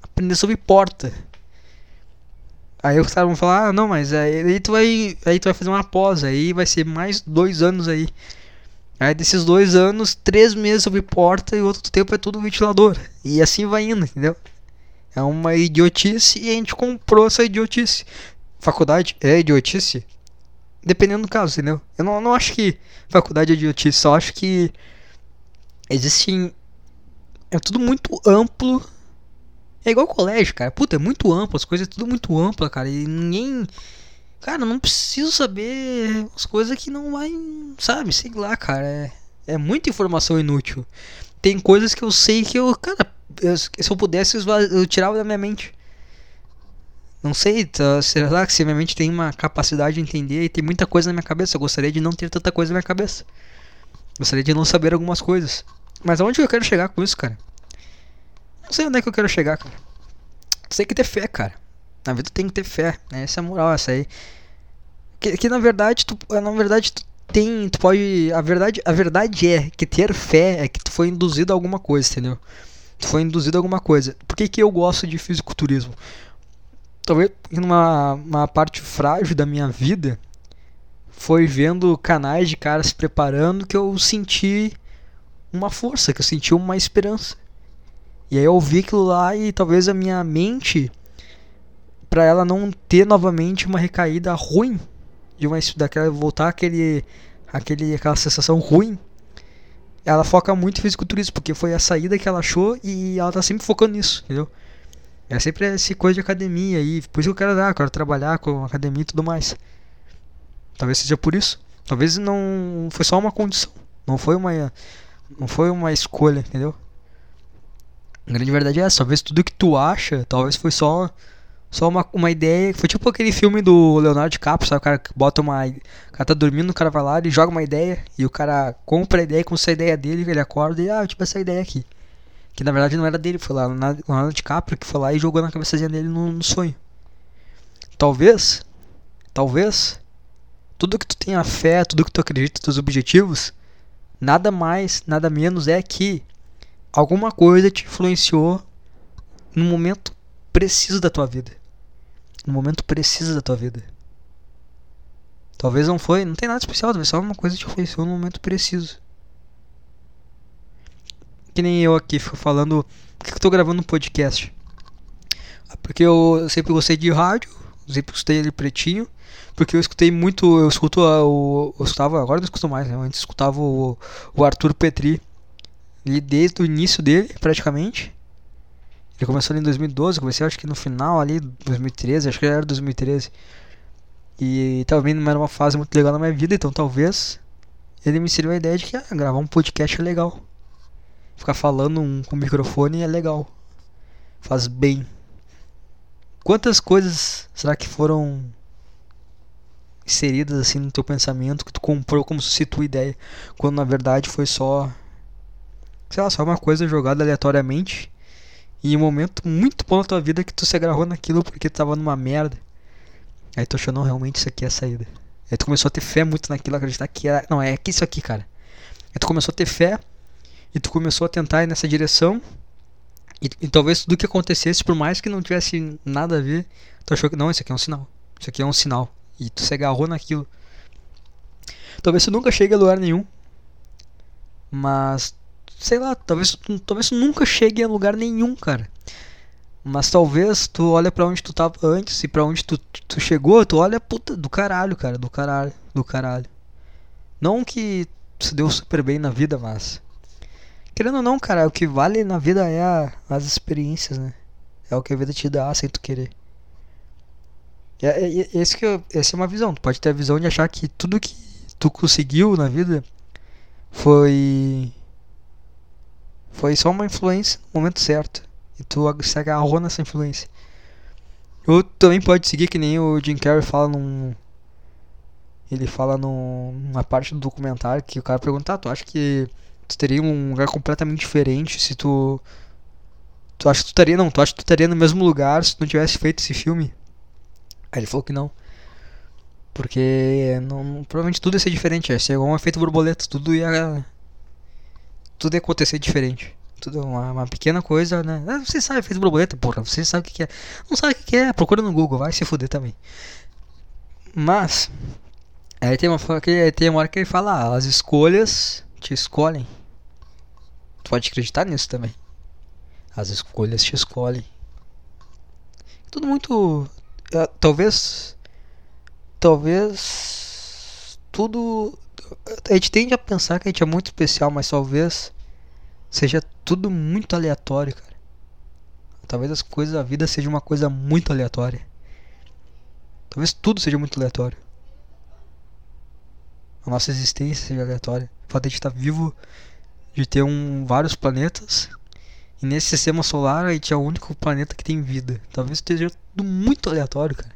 aprender sobre porta. Aí os caras vão falar, ah, não, mas aí, tu vai. Aí tu vai fazer uma pós, aí vai ser mais dois anos aí. Aí desses dois anos, três meses sobre porta e outro tempo é tudo ventilador. E assim vai indo, entendeu? É uma idiotice e a gente comprou essa idiotice. Faculdade é idiotice? Dependendo do caso, entendeu? Eu não, não acho que faculdade é idiotice, só acho que existem. É tudo muito amplo. É igual colégio, cara. Puta, é muito amplo, as coisas é tudo muito ampla, cara. E ninguém. Cara, não preciso saber as coisas que não vai. Sabe, sei lá, cara. É, é muita informação inútil. Tem coisas que eu sei que eu. Cara, eu, se eu pudesse, eu tirava da minha mente. Não sei, tá, será que se minha mente tem uma capacidade de entender e tem muita coisa na minha cabeça? Eu gostaria de não ter tanta coisa na minha cabeça. Gostaria de não saber algumas coisas. Mas aonde eu quero chegar com isso, cara? Não sei onde é que eu quero chegar, cara. Tem que ter fé, cara. Na vida tem que ter fé, né? Essa é a moral, essa aí. Que, que na verdade, tu, na verdade, tu tem, tu pode, a verdade, a verdade é que ter fé é que tu foi induzido a alguma coisa, entendeu? Foi induzido alguma coisa. Por que, que eu gosto de fisiculturismo? Talvez numa uma parte frágil da minha vida foi vendo canais de caras se preparando que eu senti uma força, que eu senti uma esperança. E aí eu vi aquilo lá e talvez a minha mente para ela não ter novamente uma recaída ruim de uma daquela voltar aquele aquele aquela sensação ruim. Ela foca muito em fisiculturismo, porque foi a saída que ela achou e ela tá sempre focando nisso, entendeu? É sempre essa coisa de academia e por isso que eu quero dar, eu quero trabalhar com academia e tudo mais. Talvez seja por isso. Talvez não foi só uma condição, não foi uma não foi uma escolha, entendeu? A grande verdade é essa, talvez tudo que tu acha, talvez foi só só uma, uma ideia, foi tipo aquele filme do Leonardo DiCaprio, sabe? O cara bota uma. O cara tá dormindo, o cara vai lá e joga uma ideia, e o cara compra a ideia, com essa ideia dele, ele acorda e, ah, tipo essa ideia aqui. Que na verdade não era dele, foi lá Leonardo DiCaprio que foi lá e jogou na cabeçazinha dele no, no sonho. Talvez, talvez, tudo que tu tenha fé, tudo que tu acredita, teus objetivos, nada mais, nada menos é que alguma coisa te influenciou no momento preciso da tua vida. No momento preciso da tua vida. Talvez não foi, não tem nada especial, talvez só uma coisa te influenciou no momento preciso. Que nem eu aqui fico falando, por que eu tô gravando um podcast? Porque eu sempre gostei de rádio, sempre escutei ele pretinho, porque eu escutei muito, eu escuto o, eu escutava, agora não escuto mais, né? antes escutava o, o Arthur Petri, desde o início dele, praticamente. Ele começou ali em 2012, comecei acho que no final ali, 2013, acho que era 2013. E também não era uma fase muito legal na minha vida, então talvez ele me sirva a ideia de que ah, gravar um podcast é legal. Ficar falando um, com o microfone é legal. Faz bem. Quantas coisas será que foram inseridas assim no teu pensamento que tu comprou como se tua ideia, quando na verdade foi só sei lá, só uma coisa jogada aleatoriamente em um momento muito bom na tua vida que tu se agarrou naquilo porque tu tava numa merda. Aí tu achou, não, realmente isso aqui é a saída. Aí tu começou a ter fé muito naquilo, acreditar que era. Não, é que isso aqui, cara. Aí tu começou a ter fé e tu começou a tentar ir nessa direção. E, e talvez tudo que acontecesse, por mais que não tivesse nada a ver, tu achou que não, isso aqui é um sinal. Isso aqui é um sinal. E tu se agarrou naquilo. Talvez tu nunca chegue a lugar nenhum. Mas sei lá, talvez, talvez nunca chegue a lugar nenhum, cara. Mas talvez tu olha para onde tu tava antes e para onde tu, tu chegou, tu olha puta do caralho, cara, do caralho, do caralho. Não que se deu super bem na vida, mas querendo ou não, cara, o que vale na vida é a, as experiências, né? É o que a vida te dá sem tu querer. É, é, é esse que eu, essa é uma visão. Tu pode ter a visão de achar que tudo que tu conseguiu na vida foi foi só uma influência no momento certo. E tu se agarrou nessa influência. Ou também pode seguir que nem o Jim Carrey fala num. Ele fala num, numa parte do documentário que o cara pergunta, ah, tu acha que tu teria um lugar completamente diferente se tu. Tu acha que tu estaria. Não, tu acha que tu estaria no mesmo lugar se tu não tivesse feito esse filme? Aí ele falou que não. Porque não, provavelmente tudo ia ser diferente, ia ser igual um efeito borboleta, tudo ia tudo ia acontecer diferente. Tudo uma, uma pequena coisa, né? Ah, você sabe, fez borboleta, porra, você sabe o que, que é. Não sabe o que, que é, procura no Google, vai se fuder também. Mas, aí tem uma, tem uma hora que ele fala, ah, as escolhas te escolhem. Tu pode acreditar nisso também. As escolhas te escolhem. Tudo muito. Uh, talvez. Talvez. Tudo a gente tende a pensar que a gente é muito especial, mas talvez seja tudo muito aleatório, cara. Talvez as coisas da vida seja uma coisa muito aleatória. Talvez tudo seja muito aleatório. A nossa existência seja aleatória. O fato de a gente estar vivo, de ter um, vários planetas. E nesse sistema solar a gente é o único planeta que tem vida. Talvez esteja tudo muito aleatório, cara.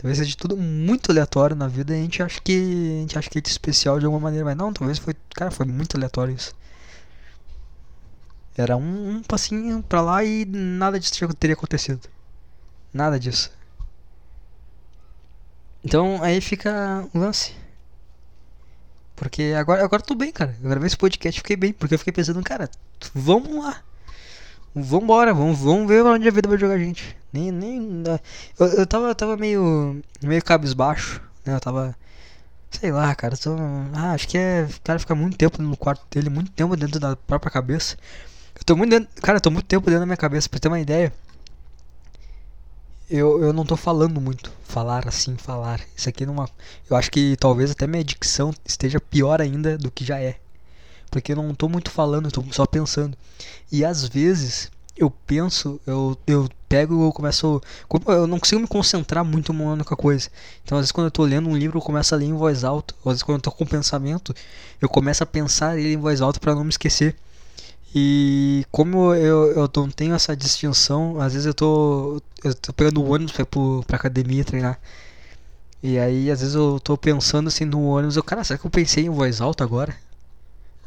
Talvez seja tudo muito aleatório na vida e a gente acha que a gente acha que é especial de alguma maneira, mas não, talvez foi, cara, foi muito aleatório isso. Era um, um passinho pra lá e nada disso teria acontecido. Nada disso. Então aí fica o lance. Porque agora, agora tô bem, cara. Eu gravei esse podcast fiquei bem. Porque eu fiquei pensando, cara, vamos lá. Vambora, vamos, vamos ver onde a vida vai jogar a gente. Nem, nem. Eu, eu tava, tava meio. meio cabisbaixo, né? Eu tava. Sei lá, cara. Tô, ah, acho que é. O cara fica muito tempo no quarto dele, muito tempo dentro da própria cabeça. Eu tô muito dentro. Cara, eu tô muito tempo dentro da minha cabeça, pra ter uma ideia. Eu, eu não tô falando muito. Falar assim, falar. Isso aqui numa. Eu acho que talvez até minha dicção esteja pior ainda do que já é. Porque eu não tô muito falando, eu tô só pensando. E às vezes eu penso, eu, eu pego eu começo. Eu não consigo me concentrar muito numa única coisa. Então, às vezes, quando eu tô lendo um livro, eu começo a ler em voz alta. Às vezes, quando eu tô com pensamento, eu começo a pensar ele em voz alta para não me esquecer. E como eu, eu não tenho essa distinção, às vezes eu tô, eu tô pegando o ônibus pra pra academia treinar. E aí, às vezes, eu tô pensando assim no ônibus, eu, cara, será que eu pensei em voz alta agora?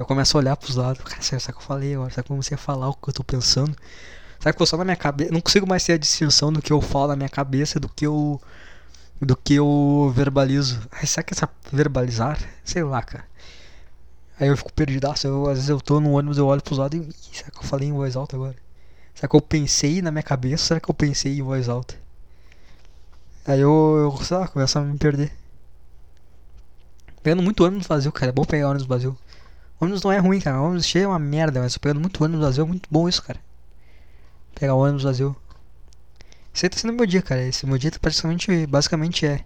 Eu começo a olhar pros lados, cara, será que eu falei agora? Será que eu comecei a falar o que eu tô pensando? Será que eu só na minha cabeça? Não consigo mais ter a distinção do que eu falo na minha cabeça do que eu. do que eu verbalizo. Ai, será que essa verbalizar? Sei lá, cara. Aí eu fico perdidaço. Às vezes eu tô no ônibus, eu olho pros lados e. Será que eu falei em voz alta agora? Será que eu pensei na minha cabeça? Será que eu pensei em voz alta? Aí eu, eu sei lá, começo a me perder. Pegando muito ônibus vazio, cara. É bom pegar ônibus vazio. Ônibus não é ruim, cara. Ônibus cheio é uma merda, mas pegando muito ônibus vazio é muito bom isso, cara. Pegar ônibus vazio. Isso aí tá sendo meu dia, cara. Esse meu dia tá praticamente, basicamente é.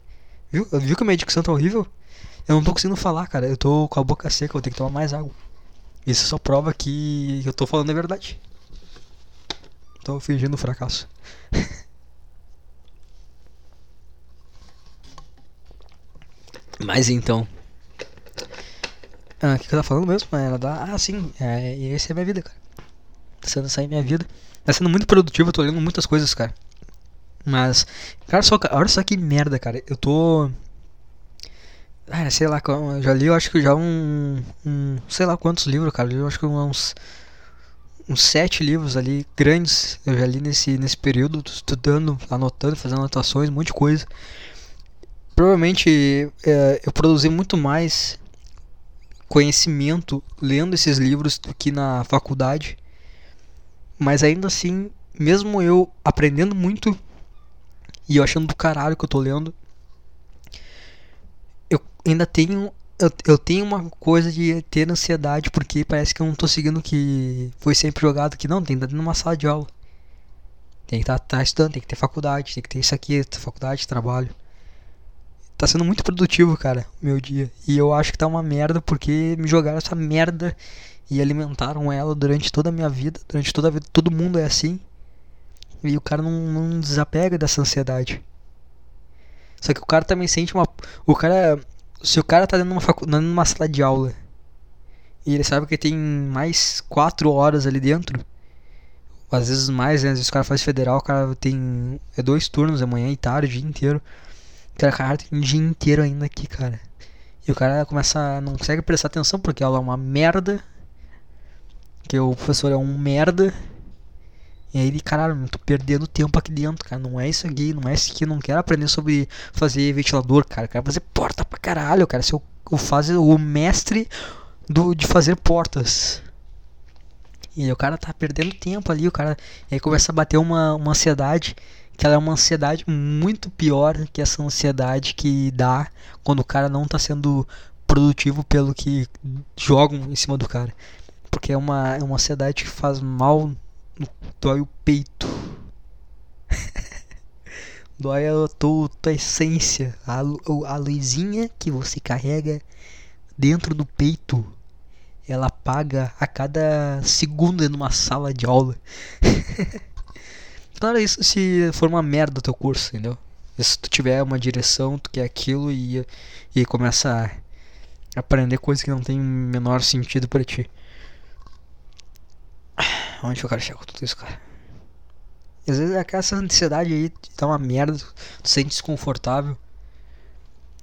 Viu? Viu que a minha dicção tá horrível? Eu não tô conseguindo falar, cara. Eu tô com a boca seca, eu tenho que tomar mais água. Isso só prova que eu tô falando a verdade. Tô fingindo fracasso. Mas então. Ah, o que, que eu tava falando mesmo? Ela dá. Ah, sim. É, esse é a minha vida, cara. Tá sendo essa aí minha vida. Tá sendo muito produtivo, eu tô lendo muitas coisas, cara. Mas, cara, só, olha só que merda, cara. Eu tô. Ah, sei lá, eu já li, eu acho que já um, um. Sei lá quantos livros, cara. Eu acho que uns. Uns sete livros ali, grandes. Eu já li nesse, nesse período, estudando, anotando, fazendo anotações, um monte de coisa. Provavelmente é, eu produzi muito mais conhecimento lendo esses livros do que na faculdade. Mas ainda assim, mesmo eu aprendendo muito e eu achando do caralho que eu tô lendo, eu ainda tenho eu, eu tenho uma coisa de ter ansiedade porque parece que eu não tô seguindo o que foi sempre jogado que não, tem que estar numa sala de aula. Tem que estar tá, tá estudando, tem que ter faculdade, tem que ter isso aqui, faculdade, trabalho. Tá sendo muito produtivo, cara, meu dia. E eu acho que tá uma merda porque me jogaram essa merda e alimentaram ela durante toda a minha vida, durante toda a vida. Todo mundo é assim. E o cara não, não desapega dessa ansiedade. Só que o cara também sente uma. O cara. Se o cara tá dentro de uma, facu... numa sala de aula e ele sabe que tem mais 4 horas ali dentro, às vezes mais, né? Às vezes o cara faz federal, o cara tem. É dois turnos, amanhã e tarde, o dia inteiro. Cara, cara um dia inteiro ainda aqui, cara. E o cara começa a não consegue prestar atenção porque ela é uma merda. Que o professor é um merda. E aí ele, caralho, tô perdendo tempo aqui dentro, cara. Não é isso aqui, não é isso aqui. Não quero aprender sobre fazer ventilador, cara. Quero fazer porta pra caralho, cara. Se eu, eu fazer o mestre do, de fazer portas. E aí o cara tá perdendo tempo ali, o cara. E aí começa a bater uma, uma ansiedade que ela é uma ansiedade muito pior que essa ansiedade que dá quando o cara não está sendo produtivo pelo que jogam em cima do cara. Porque é uma, é uma ansiedade que faz mal, dói o peito. dói a tua, tua essência, a, a luzinha que você carrega dentro do peito. Ela apaga a cada segundo numa sala de aula. Claro, isso se for uma merda o teu curso, entendeu? Se tu tiver uma direção, tu quer aquilo e, e começa a aprender coisas que não tem menor sentido para ti. Onde quero chegar com tudo isso, cara? às vezes é aquela ansiedade aí dá uma merda, tu sente desconfortável.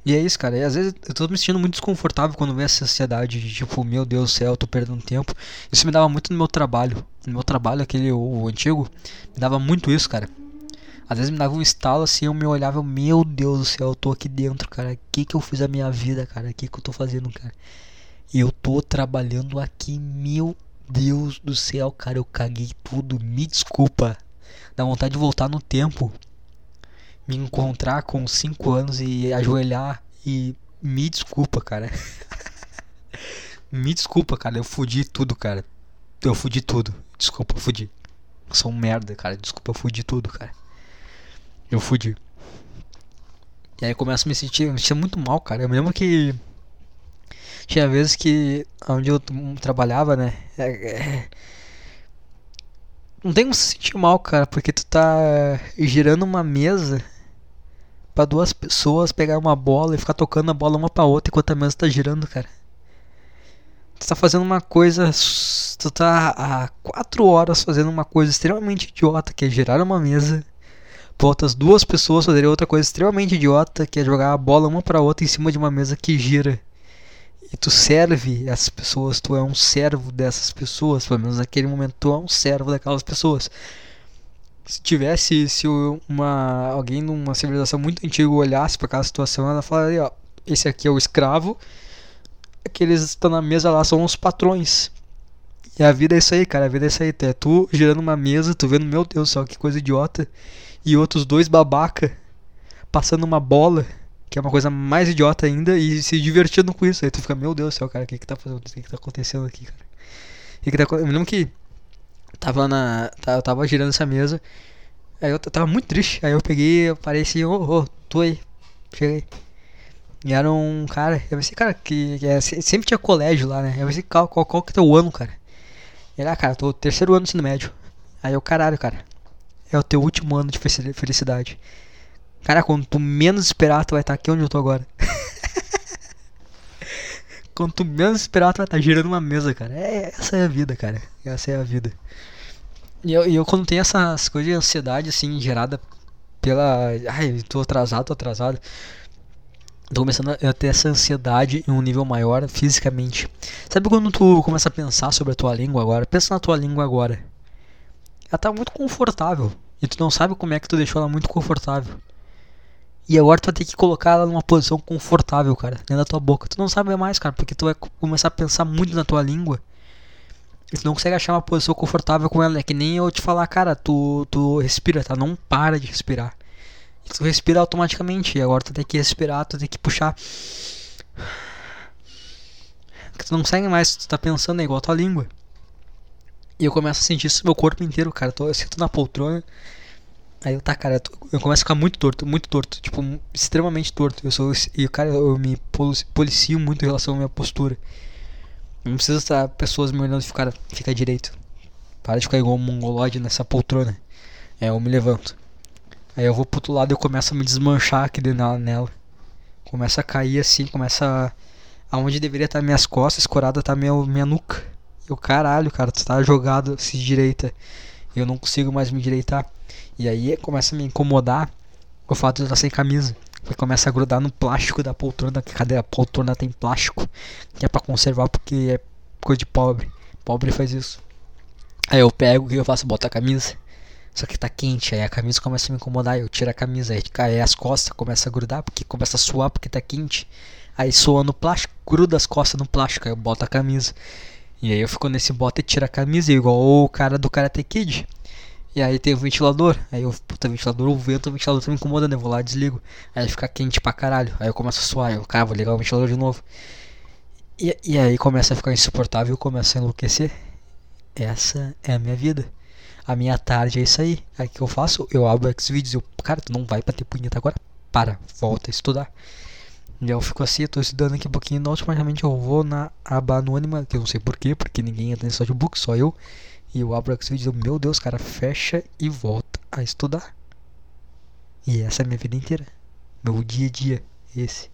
E é isso, cara. E às vezes eu tô me sentindo muito desconfortável quando vem essa ansiedade de tipo, meu Deus do céu, eu tô perdendo tempo. Isso me dava muito no meu trabalho. No meu trabalho, aquele o, antigo, me dava muito isso, cara. Às vezes me dava um estalo assim, eu me olhava, meu Deus do céu, eu tô aqui dentro, cara. O que que eu fiz a minha vida, cara? O que que eu tô fazendo, cara? Eu tô trabalhando aqui, meu Deus do céu, cara. Eu caguei tudo, me desculpa. Dá vontade de voltar no tempo me encontrar com 5 anos e ajoelhar e Me desculpa, cara. Me desculpa, cara. Eu fudi tudo, cara. Eu fudi tudo. Desculpa, eu fudi. Eu sou um merda, cara. Desculpa, eu fudi tudo, cara. Eu fudi. E aí eu começo a me sentir, me sentir muito mal, cara. Eu me lembro que. Tinha vezes que. Onde eu trabalhava, né? É, é, não tem como se sentir mal, cara, porque tu tá girando uma mesa para duas pessoas pegar uma bola e ficar tocando a bola uma para outra enquanto a mesa tá girando, cara. Tu tá fazendo uma coisa. Tu tá há quatro horas fazendo uma coisa extremamente idiota, que é girar uma mesa. Pra duas pessoas fazerem outra coisa extremamente idiota, que é jogar a bola uma para outra em cima de uma mesa que gira e tu serve essas pessoas, tu é um servo dessas pessoas, pelo menos naquele momento tu é um servo daquelas pessoas. Se tivesse se uma alguém numa civilização muito antiga olhasse para aquela situação, ela falaria, ó, esse aqui é o escravo, aqueles que estão na mesa lá são os patrões. E a vida é isso aí, cara, a vida é isso aí, é tu girando uma mesa, tu vendo, meu Deus céu, que coisa idiota, e outros dois babaca passando uma bola que é uma coisa mais idiota ainda, e se divertindo com isso. Aí tu fica, meu Deus do céu, cara, o que que tá fazendo? O que que tá acontecendo aqui, cara? O que que tá Eu me lembro que tava na. Eu tava girando essa mesa. Aí eu tava muito triste. Aí eu peguei, eu parei assim, ô, oh, oh, tô aí. Cheguei. E era um cara, eu pensei, cara, que, que é, sempre tinha colégio lá, né? Eu pensei, qual, qual, qual que é teu ano, cara? Ele, ah, cara, tô terceiro ano do ensino médio. Aí eu, caralho, cara, é o teu último ano de felicidade. Cara, quando tu menos esperar, tu vai estar aqui onde eu tô agora. quando tu menos esperar, tu vai estar girando uma mesa, cara. É, essa é a vida, cara. Essa é a vida. E eu, eu quando tenho essas coisas de ansiedade, assim, gerada pela. Ai, tô atrasado, tô atrasado. Tô começando a ter essa ansiedade em um nível maior fisicamente. Sabe quando tu começa a pensar sobre a tua língua agora? Pensa na tua língua agora. Ela tá muito confortável. E tu não sabe como é que tu deixou ela muito confortável. E agora tu vai ter que colocar ela numa posição confortável, cara, dentro da tua boca. Tu não sabe mais, cara, porque tu vai começar a pensar muito na tua língua. Tu não consegue achar uma posição confortável com ela. É que nem eu te falar, cara, tu, tu respira, tá? Não para de respirar. E tu respira automaticamente. E agora tu tem que respirar, tu tem que puxar. Tu não consegue mais, tu tá pensando, é igual a tua língua. E eu começo a sentir isso no meu corpo inteiro, cara. Eu sinto na poltrona. Aí eu, tá, cara, eu começo a ficar muito torto, muito torto, tipo, extremamente torto. Eu sou, e cara, eu me policio muito em relação à minha postura. Não precisa estar pessoas me olhando ficar, fica direito. Para de ficar igual um mongolode nessa poltrona. É, eu me levanto. Aí eu vou pro outro lado e eu começo a me desmanchar aqui dentro nela. Começa a cair assim, começa a... Aonde deveria estar minhas costas, escorada tá minha, minha nuca. E o caralho, cara, tu tá jogado assim direita. Eu não consigo mais me direitar. E aí começa a me incomodar o fato de eu estar sem camisa. Começa a grudar no plástico da poltrona, que a poltrona tem plástico, que é para conservar porque é coisa de pobre. Pobre faz isso. Aí eu pego, o que eu faço? Boto a camisa. Só que tá quente, aí a camisa começa a me incomodar, eu tiro a camisa, aí, aí as costas começam a grudar, porque começa a suar porque tá quente. Aí soa no plástico, gruda as costas no plástico, aí eu boto a camisa. E aí eu fico nesse bota e tiro a camisa, igual o cara do Karate Kid. E aí tem o ventilador. Aí eu, puta, ventilador, o vento, o ventilador tá me incomodando. Eu vou lá, desligo. Aí fica quente pra caralho. Aí eu começo a suar. Eu, cara, vou ligar o ventilador de novo. E, e aí começa a ficar insuportável, começa a enlouquecer. Essa é a minha vida. A minha tarde é isso aí. Aí o que eu faço? Eu abro Xvideos. Eu, cara, tu não vai pra ter punheta agora. Para, volta a estudar. E eu fico assim, eu tô estudando aqui um pouquinho. Automaticamente eu vou na aba anônima, que eu não sei porquê, porque ninguém entra nesse notebook, só eu. E eu abro o Xvideos e meu Deus, cara, fecha e volta a estudar. E essa é a minha vida inteira. Meu dia a dia, esse.